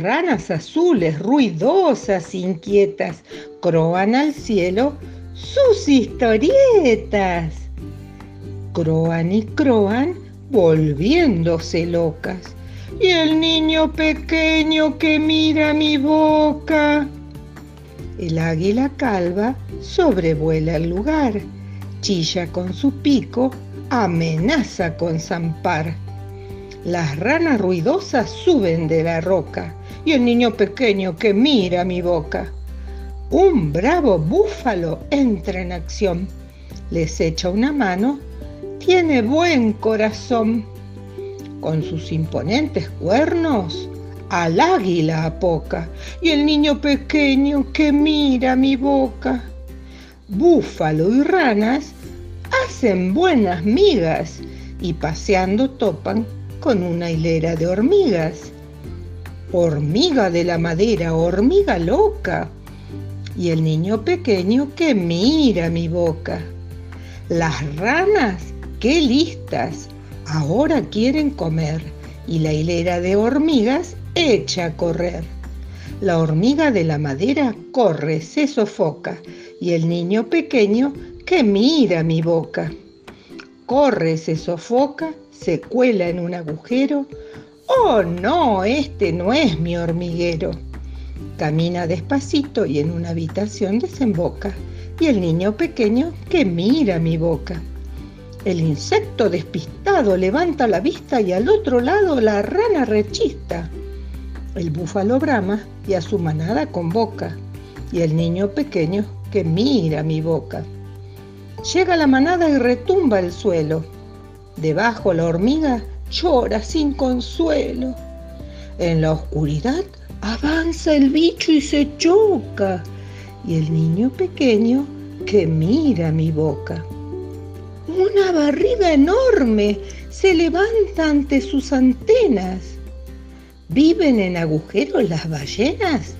ranas azules, ruidosas, inquietas, croan al cielo sus historietas. Croan y croan, volviéndose locas. Y el niño pequeño que mira mi boca. El águila calva sobrevuela el lugar, chilla con su pico, amenaza con zampar. Las ranas ruidosas suben de la roca y el niño pequeño que mira mi boca. Un bravo búfalo entra en acción, les echa una mano, tiene buen corazón. Con sus imponentes cuernos al águila apoca y el niño pequeño que mira mi boca. Búfalo y ranas hacen buenas migas y paseando topan con una hilera de hormigas. Hormiga de la madera, hormiga loca. Y el niño pequeño que mira mi boca. Las ranas, qué listas, ahora quieren comer. Y la hilera de hormigas echa a correr. La hormiga de la madera corre, se sofoca. Y el niño pequeño que mira mi boca. Corre, se sofoca se cuela en un agujero. Oh, no, este no es mi hormiguero. Camina despacito y en una habitación desemboca. Y el niño pequeño que mira mi boca. El insecto despistado levanta la vista y al otro lado la rana rechista. El búfalo brama y a su manada convoca. Y el niño pequeño que mira mi boca. Llega la manada y retumba el suelo Debajo la hormiga llora sin consuelo. En la oscuridad avanza el bicho y se choca. Y el niño pequeño que mira mi boca. Una barriga enorme se levanta ante sus antenas. ¿Viven en agujeros las ballenas?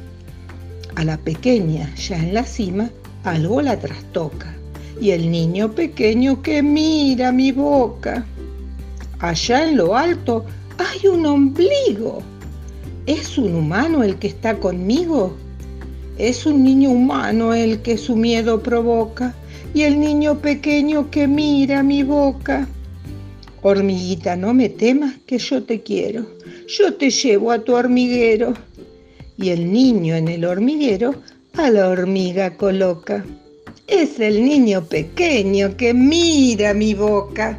A la pequeña, ya en la cima, algo la trastoca y el niño pequeño que mira mi boca. Allá en lo alto hay un ombligo. ¿Es un humano el que está conmigo? Es un niño humano el que su miedo provoca y el niño pequeño que mira mi boca. Hormiguita, no me temas que yo te quiero, yo te llevo a tu hormiguero. Y el niño en el hormiguero a la hormiga coloca. Es el niño pequeño que mira mi boca.